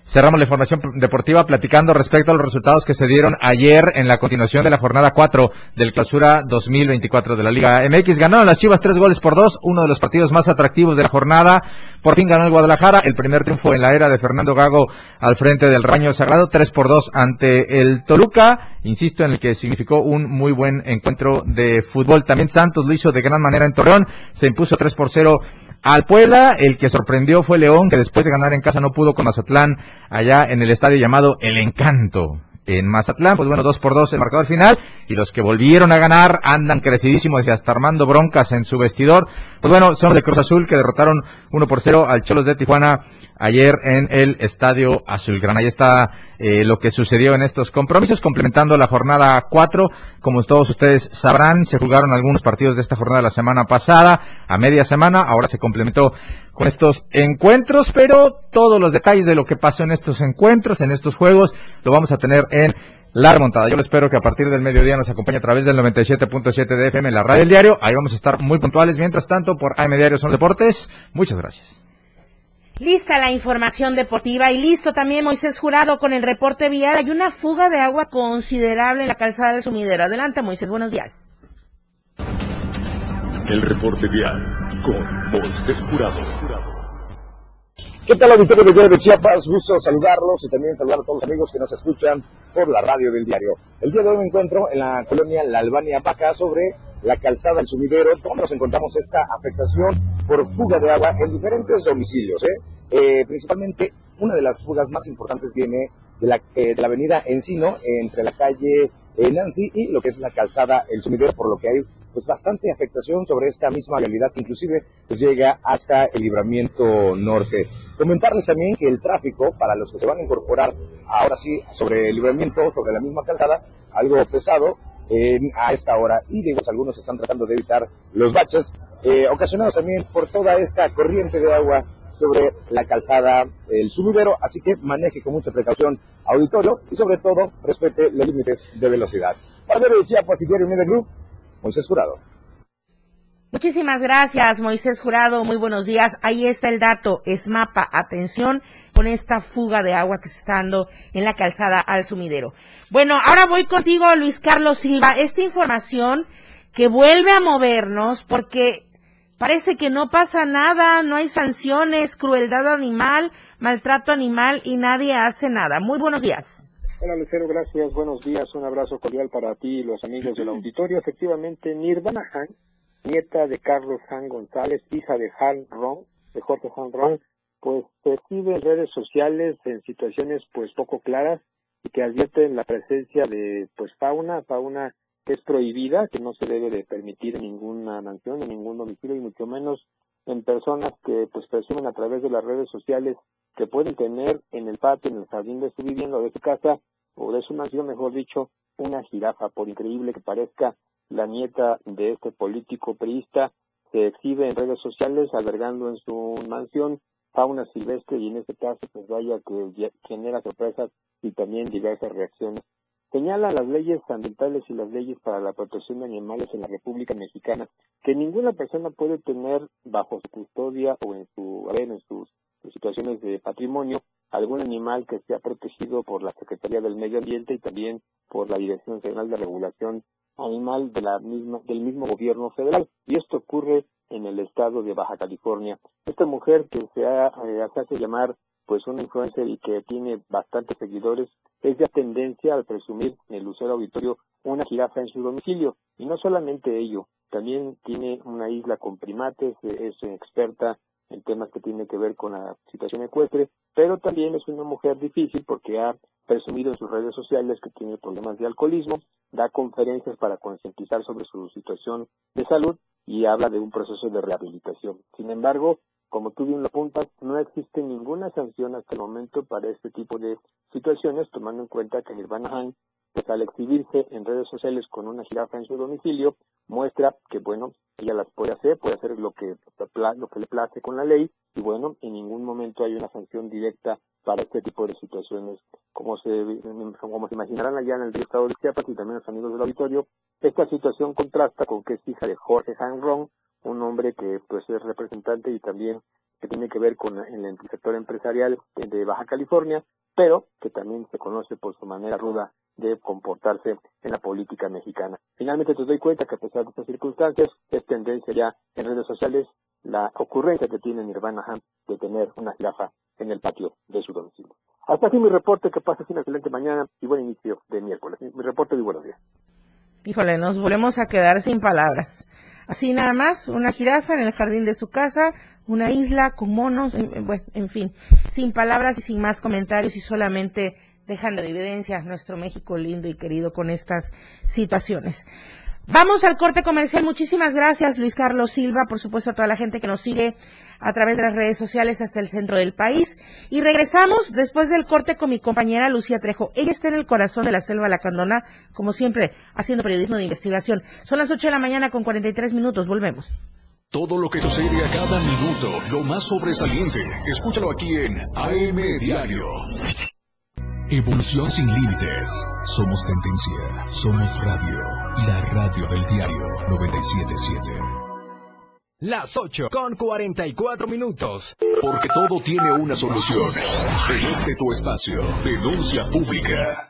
S: Cerramos la información deportiva platicando respecto a los resultados que se dieron ayer en la continuación de la jornada 4 del clausura 2024 de la Liga MX. Ganaron las Chivas tres goles por dos, uno de los partidos más atractivos de la jornada. Por fin ganó el Guadalajara, el primer triunfo en la era de Fernando Gago al frente del Raño Sagrado, tres por dos ante el Toluca, insisto en el que significó un muy buen encuentro de fútbol. También Santos lo hizo de gran manera en Torreón, se impuso tres por cero al Puebla. El que sorprendió fue León, que después de ganar en casa no pudo con Mazatlán allá en el estadio llamado El Encanto en Mazatlán, pues bueno, dos por dos el marcador final, y los que volvieron a ganar andan crecidísimos y hasta armando broncas en su vestidor. Pues bueno, son de Cruz Azul que derrotaron uno por cero al Cholos de Tijuana ayer en el Estadio Azulgrana. Ahí está eh, lo que sucedió en estos compromisos, complementando la jornada 4. Como todos ustedes sabrán, se jugaron algunos partidos de esta jornada la semana pasada, a media semana, ahora se complementó con estos encuentros, pero todos los detalles de lo que pasó en estos encuentros, en estos juegos, lo vamos a tener en la remontada. Yo espero que a partir del mediodía nos acompañe a través del 97.7 de FM en la radio del diario. Ahí vamos a estar muy puntuales. Mientras tanto, por AM Diario Son Deportes. Muchas gracias.
A: Lista la información deportiva y listo también Moisés Jurado con el reporte vial. Hay una fuga de agua considerable en la calzada del sumidero. Adelante Moisés, buenos días.
R: El reporte vial con Moisés Jurado.
T: ¿Qué tal auditorio de Diario de Chiapas? Gusto saludarlos y también saludar a todos los amigos que nos escuchan por la radio del diario. El día de hoy me encuentro en la colonia La Albania Baja sobre la calzada del sumidero, donde nos encontramos esta afectación por fuga de agua en diferentes domicilios. ¿eh? Eh, principalmente, una de las fugas más importantes viene de la, eh, de la avenida Encino, entre la calle Nancy y lo que es la calzada El Sumidero, por lo que hay pues bastante afectación sobre esta misma realidad que inclusive pues llega hasta el libramiento norte. Comentarles también que el tráfico para los que se van a incorporar ahora sí sobre el libramiento, sobre la misma calzada, algo pesado, a esta hora y digamos algunos están tratando de evitar los baches eh, ocasionados también por toda esta corriente de agua sobre la calzada el sumidero, así que maneje con mucha precaución auditorio y sobre todo respete los límites de velocidad. Para de Chiapas y Diario Media Group, Moisés Jurado.
A: Muchísimas gracias, Moisés Jurado. Muy buenos días. Ahí está el dato. Es mapa. Atención con esta fuga de agua que se está dando en la calzada al sumidero. Bueno, ahora voy contigo, Luis Carlos Silva. Esta información que vuelve a movernos porque parece que no pasa nada, no hay sanciones, crueldad animal, maltrato animal y nadie hace nada. Muy buenos días.
U: Hola Lucero, gracias. Buenos días. Un abrazo cordial para ti y los amigos del auditorio. Efectivamente, Nirvana Han nieta de Carlos Han González, hija de Han Ron, de Jorge Han Ron, pues percibe en redes sociales en situaciones pues poco claras y que advierten la presencia de pues fauna, fauna que es prohibida, que no se debe de permitir en ninguna mansión, en ningún domicilio y mucho menos en personas que pues presumen a través de las redes sociales que pueden tener en el patio, en el jardín de su vivienda o de su casa o de su mansión, mejor dicho, una jirafa, por increíble que parezca, la nieta de este político priista se exhibe en redes sociales albergando en su mansión fauna silvestre y en este caso pues vaya que genera sorpresas y también diversas reacciones señala las leyes ambientales y las leyes para la protección de animales en la República Mexicana que ninguna persona puede tener bajo su custodia o en su en sus situaciones de patrimonio algún animal que sea protegido por la Secretaría del Medio Ambiente y también por la Dirección General de Regulación Animal de la misma, del mismo gobierno federal. Y esto ocurre en el estado de Baja California. Esta mujer que se, eh, se hace llamar pues una influencer y que tiene bastantes seguidores, es de tendencia al presumir en el Lucero Auditorio una jirafa en su domicilio. Y no solamente ello, también tiene una isla con primates, es experta en temas que tienen que ver con la situación ecuestre, pero también es una mujer difícil porque ha presumido en sus redes sociales que tiene problemas de alcoholismo, da conferencias para concientizar sobre su situación de salud y habla de un proceso de rehabilitación. Sin embargo, como tú bien lo apuntas, no existe ninguna sanción hasta el momento para este tipo de situaciones, tomando en cuenta que Nirvana Han, pues al exhibirse en redes sociales con una jirafa en su domicilio, muestra que, bueno, ella las puede hacer, puede hacer lo que, lo que le place con la ley, y bueno, en ningún momento hay una sanción directa para este tipo de situaciones. Como se, como se imaginarán allá en el estado de Chiapas y también los amigos del auditorio, esta situación contrasta con que es hija de Jorge Han Ron, un hombre que pues es representante y también que tiene que ver con el sector empresarial de Baja California, pero que también se conoce por su manera ruda de comportarse en la política mexicana. Finalmente te doy cuenta que a pesar de estas circunstancias, es tendencia ya en redes sociales la ocurrencia que tiene Nirvana Ham de tener una jirafa en el patio de su domicilio. Hasta aquí mi reporte, que pases una excelente mañana y buen inicio de miércoles. Mi reporte de buenos días.
A: Híjole, nos volvemos a quedar sin palabras. Así nada más, una jirafa en el jardín de su casa, una isla con monos, en, bueno, en fin, sin palabras y sin más comentarios y solamente dejando de evidencia nuestro México lindo y querido con estas situaciones. Vamos al corte comercial. Muchísimas gracias, Luis Carlos Silva, por supuesto a toda la gente que nos sigue a través de las redes sociales hasta el centro del país. Y regresamos después del corte con mi compañera Lucía Trejo. Ella está en el corazón de la selva lacandona, como siempre, haciendo periodismo de investigación. Son las 8 de la mañana con 43 minutos. Volvemos.
C: Todo lo que sucede a cada minuto, lo más sobresaliente, escúchalo aquí en AM Diario. Evolución sin límites. Somos tendencia. Somos radio. La radio del diario 977.
G: Las 8 con 44 minutos.
C: Porque todo tiene una solución. Este tu espacio. Denuncia pública.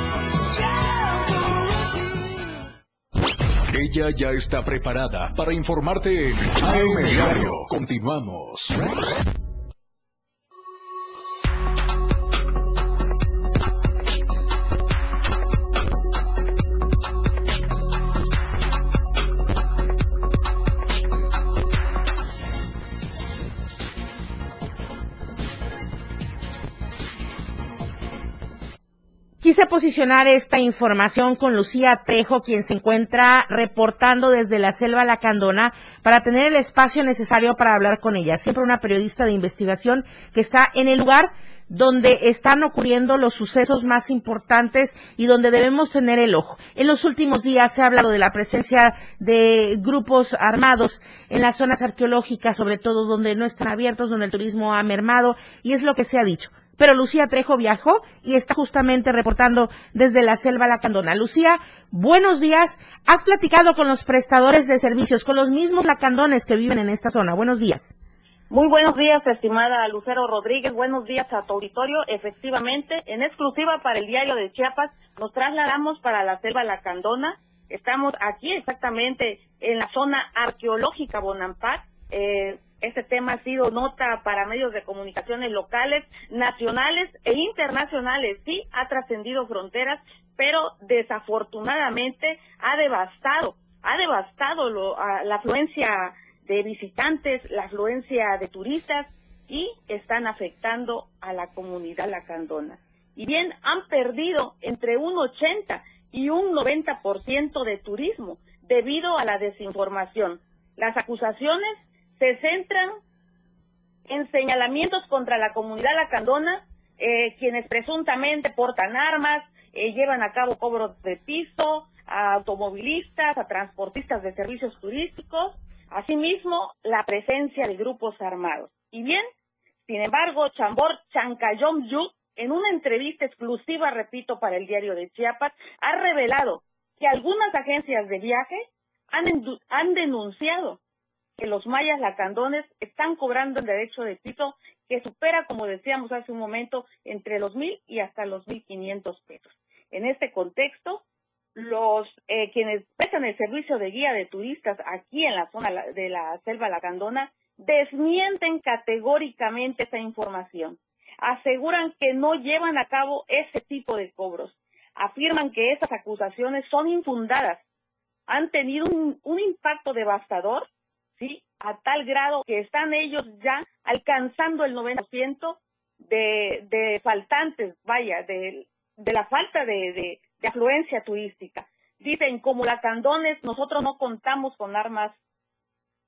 C: Ella ya está preparada para informarte en AM Diario. Continuamos.
A: Posicionar esta información con Lucía Trejo, quien se encuentra reportando desde la selva Lacandona para tener el espacio necesario para hablar con ella. Siempre una periodista de investigación que está en el lugar donde están ocurriendo los sucesos más importantes y donde debemos tener el ojo. En los últimos días se ha hablado de la presencia de grupos armados en las zonas arqueológicas, sobre todo donde no están abiertos, donde el turismo ha mermado, y es lo que se ha dicho pero Lucía Trejo viajó y está justamente reportando desde la selva lacandona. Lucía, buenos días. Has platicado con los prestadores de servicios, con los mismos lacandones que viven en esta zona. Buenos días.
V: Muy buenos días, estimada Lucero Rodríguez. Buenos días a tu auditorio. Efectivamente, en exclusiva para el diario de Chiapas, nos trasladamos para la selva Lacandona. Estamos aquí exactamente en la zona arqueológica Bonampak. Eh, este tema ha sido nota para medios de comunicaciones locales, nacionales e internacionales. Sí, ha trascendido fronteras, pero desafortunadamente ha devastado, ha devastado la afluencia de visitantes, la afluencia de turistas y están afectando a la comunidad lacandona. Y bien, han perdido entre un 80 y un 90% de turismo debido a la desinformación. Las acusaciones se centran en señalamientos contra la comunidad lacandona, eh, quienes presuntamente portan armas, eh, llevan a cabo cobros de piso a automovilistas, a transportistas de servicios turísticos, asimismo la presencia de grupos armados. Y bien, sin embargo, Chambor Chancayom Yu, en una entrevista exclusiva, repito, para el diario de Chiapas, ha revelado que algunas agencias de viaje han, han denunciado que los mayas lacandones están cobrando el derecho de piso que supera, como decíamos hace un momento, entre los mil y hasta los mil quinientos pesos. En este contexto, los eh, quienes prestan el servicio de guía de turistas aquí en la zona de la selva lacandona desmienten categóricamente esa información. Aseguran que no llevan a cabo ese tipo de cobros. Afirman que esas acusaciones son infundadas. Han tenido un, un impacto devastador ¿sí? A tal grado que están ellos ya alcanzando el 90% de, de faltantes, vaya, de, de la falta de, de, afluencia turística. Dicen, como lacandones, nosotros no contamos con armas,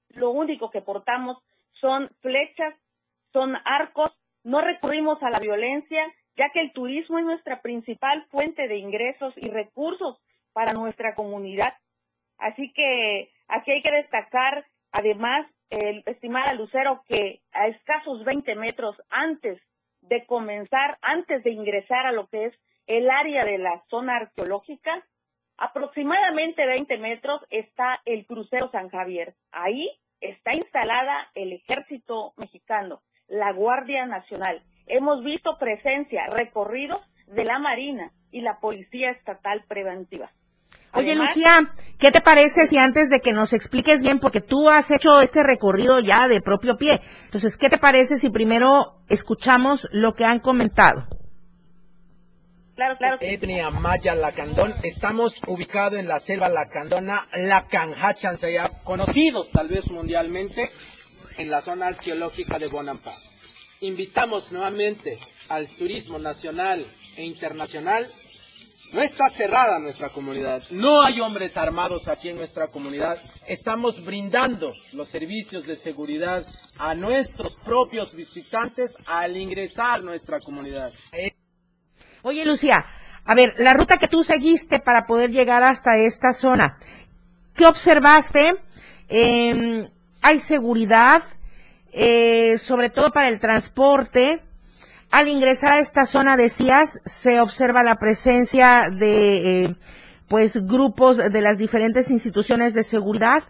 V: lo único que portamos son flechas, son arcos, no recurrimos a la violencia, ya que el turismo es nuestra principal fuente de ingresos y recursos para nuestra comunidad. Así que aquí hay que destacar Además, el estimada Lucero que a escasos 20 metros antes de comenzar, antes de ingresar a lo que es el área de la zona arqueológica, aproximadamente 20 metros está el crucero San Javier. Ahí está instalada el ejército mexicano, la Guardia Nacional. Hemos visto presencia, recorridos de la Marina y la Policía Estatal Preventiva.
A: Oye, Lucía, ¿qué te parece si antes de que nos expliques bien, porque tú has hecho este recorrido ya de propio pie, entonces, ¿qué te parece si primero escuchamos lo que han comentado?
V: Claro, claro.
W: Etnia Maya Lacandón. Estamos ubicados en la selva lacandona, Lacanhachan, conocidos tal vez mundialmente en la zona arqueológica de Bonampa. Invitamos nuevamente al turismo nacional e internacional no está cerrada nuestra comunidad. No hay hombres armados aquí en nuestra comunidad. Estamos brindando los servicios de seguridad a nuestros propios visitantes al ingresar nuestra comunidad.
A: Oye, Lucía, a ver, la ruta que tú seguiste para poder llegar hasta esta zona, ¿qué observaste? Em, ¿Hay seguridad? Eh, sobre todo para el transporte. Al ingresar a esta zona, decías, se observa la presencia de eh, pues grupos de las diferentes instituciones de seguridad.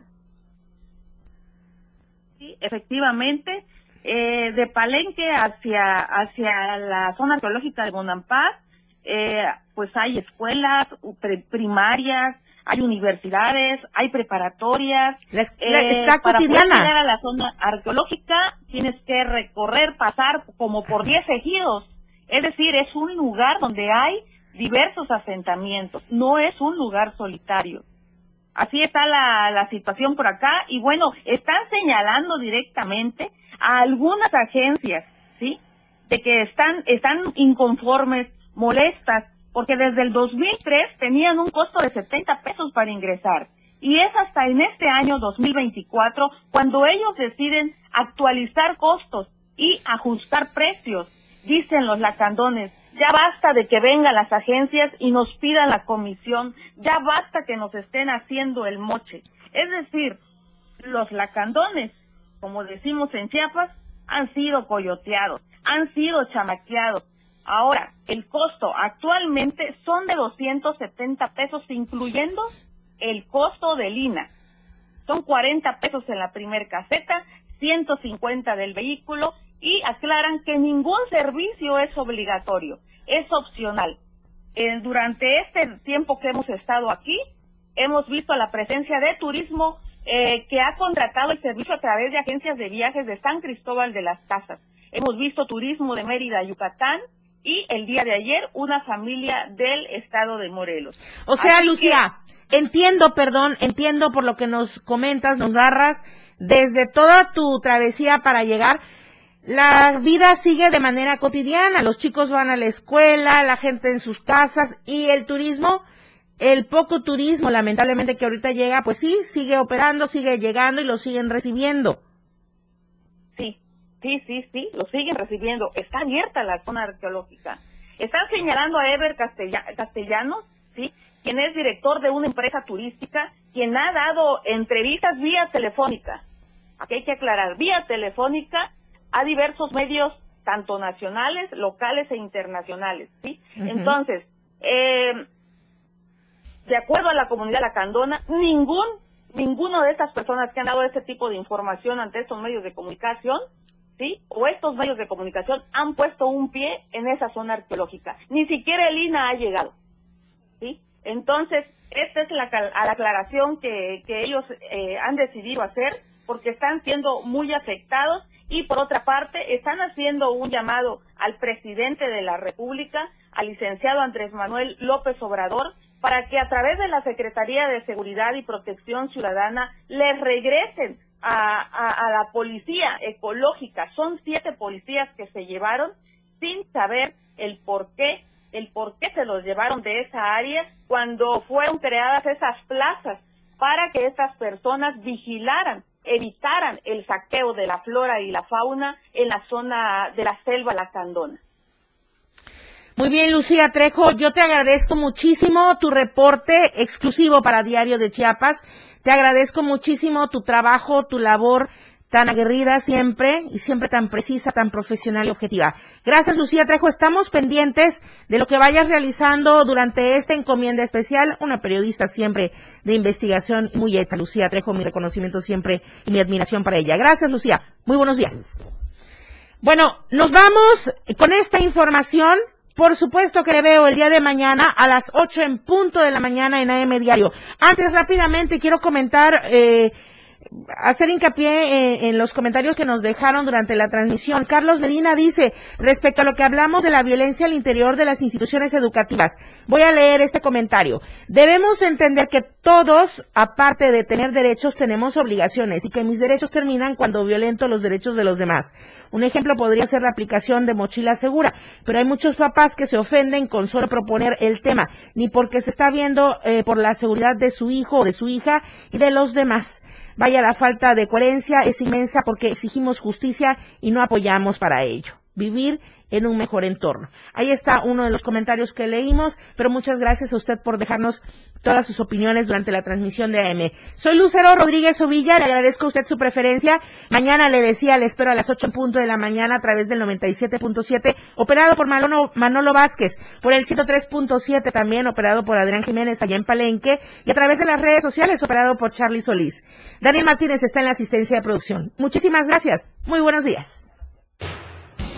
V: Sí, efectivamente, eh, de Palenque hacia, hacia la zona arqueológica de Bonampaz, eh, pues hay escuelas primarias, hay universidades, hay preparatorias.
A: Eh, está cotidiana.
V: Para llegar a la zona arqueológica tienes que recorrer, pasar como por 10 ejidos. Es decir, es un lugar donde hay diversos asentamientos, no es un lugar solitario. Así está la, la situación por acá y bueno, están señalando directamente a algunas agencias, ¿sí? De que están, están inconformes, molestas, porque desde el 2003 tenían un costo de 70 pesos para ingresar. Y es hasta en este año 2024 cuando ellos deciden actualizar costos y ajustar precios. Dicen los lacandones, ya basta de que vengan las agencias y nos pidan la comisión, ya basta que nos estén haciendo el moche. Es decir, los lacandones, como decimos en Chiapas, han sido coyoteados, han sido chamaqueados, Ahora, el costo actualmente son de 270 pesos, incluyendo el costo del INA. Son 40 pesos en la primer caseta, 150 del vehículo y aclaran que ningún servicio es obligatorio, es opcional. Eh, durante este tiempo que hemos estado aquí, hemos visto la presencia de turismo eh, que ha contratado el servicio a través de agencias de viajes de San Cristóbal de las Casas. Hemos visto turismo de Mérida, Yucatán, y el día de ayer una familia del estado de Morelos.
A: O sea, Lucía, entiendo, perdón, entiendo por lo que nos comentas, nos narras, desde toda tu travesía para llegar, la vida sigue de manera cotidiana, los chicos van a la escuela, la gente en sus casas y el turismo, el poco turismo lamentablemente que ahorita llega, pues sí, sigue operando, sigue llegando y lo siguen recibiendo.
V: Sí, sí, sí, lo siguen recibiendo. Está abierta la zona arqueológica. Están señalando a Ever Castellanos, ¿sí? quien es director de una empresa turística, quien ha dado entrevistas vía telefónica. Aquí hay que aclarar, vía telefónica a diversos medios, tanto nacionales, locales e internacionales. ¿sí? Entonces, eh, de acuerdo a la comunidad lacandona, ningún, ninguno de estas personas que han dado este tipo de información ante estos medios de comunicación ¿sí? O estos medios de comunicación han puesto un pie en esa zona arqueológica. Ni siquiera el INA ha llegado, ¿sí? Entonces, esta es la, aclaración que, ellos eh, han decidido hacer porque están siendo muy afectados y por otra parte están haciendo un llamado al presidente de la República, al licenciado Andrés Manuel López Obrador, para que a través de la Secretaría de Seguridad y Protección Ciudadana les regresen a, la policía ecológica. Son siete policías que se llevaron sin saber el por qué, el por qué se los llevaron de esa área cuando fueron creadas esas plazas para que estas personas vigilaran, evitaran el saqueo de la flora y la fauna en la zona de la selva lacandona.
A: Muy bien, Lucía Trejo, yo te agradezco muchísimo tu reporte exclusivo para Diario de Chiapas. Te agradezco muchísimo tu trabajo, tu labor tan aguerrida siempre y siempre tan precisa, tan profesional y objetiva. Gracias, Lucía Trejo. Estamos pendientes de lo que vayas realizando durante esta encomienda especial. Una periodista siempre de investigación muy hecha. Lucía Trejo, mi reconocimiento siempre y mi admiración para ella. Gracias, Lucía. Muy buenos días. Bueno, nos vamos con esta información por supuesto que le veo el día de mañana a las 8 en punto de la mañana en AM Diario. Antes, rápidamente, quiero comentar eh, hacer hincapié en, los comentarios que nos dejaron durante la transmisión. Carlos Medina dice, respecto a lo que hablamos de la violencia al interior de las instituciones educativas, voy a leer este comentario. Debemos entender que todos, aparte de tener derechos, tenemos obligaciones y que mis derechos terminan cuando violento los derechos de los demás. Un ejemplo podría ser la aplicación de mochila segura, pero hay muchos papás que se ofenden con solo proponer el tema, ni porque se está viendo eh, por la seguridad de su hijo o de su hija y de los demás. Vaya, la falta de coherencia es inmensa porque exigimos justicia y no apoyamos para ello. Vivir en un mejor entorno. Ahí está uno de los comentarios que leímos, pero muchas gracias a usted por dejarnos todas sus opiniones durante la transmisión de AM. Soy Lucero Rodríguez Ovilla, le agradezco a usted su preferencia. Mañana le decía, le espero a las 8 en punto de la mañana a través del 97.7, operado por Manolo, Manolo Vázquez, por el 103.7 también, operado por Adrián Jiménez allá en Palenque, y a través de las redes sociales, operado por Charlie Solís. Daniel Martínez está en la asistencia de producción. Muchísimas gracias. Muy buenos días.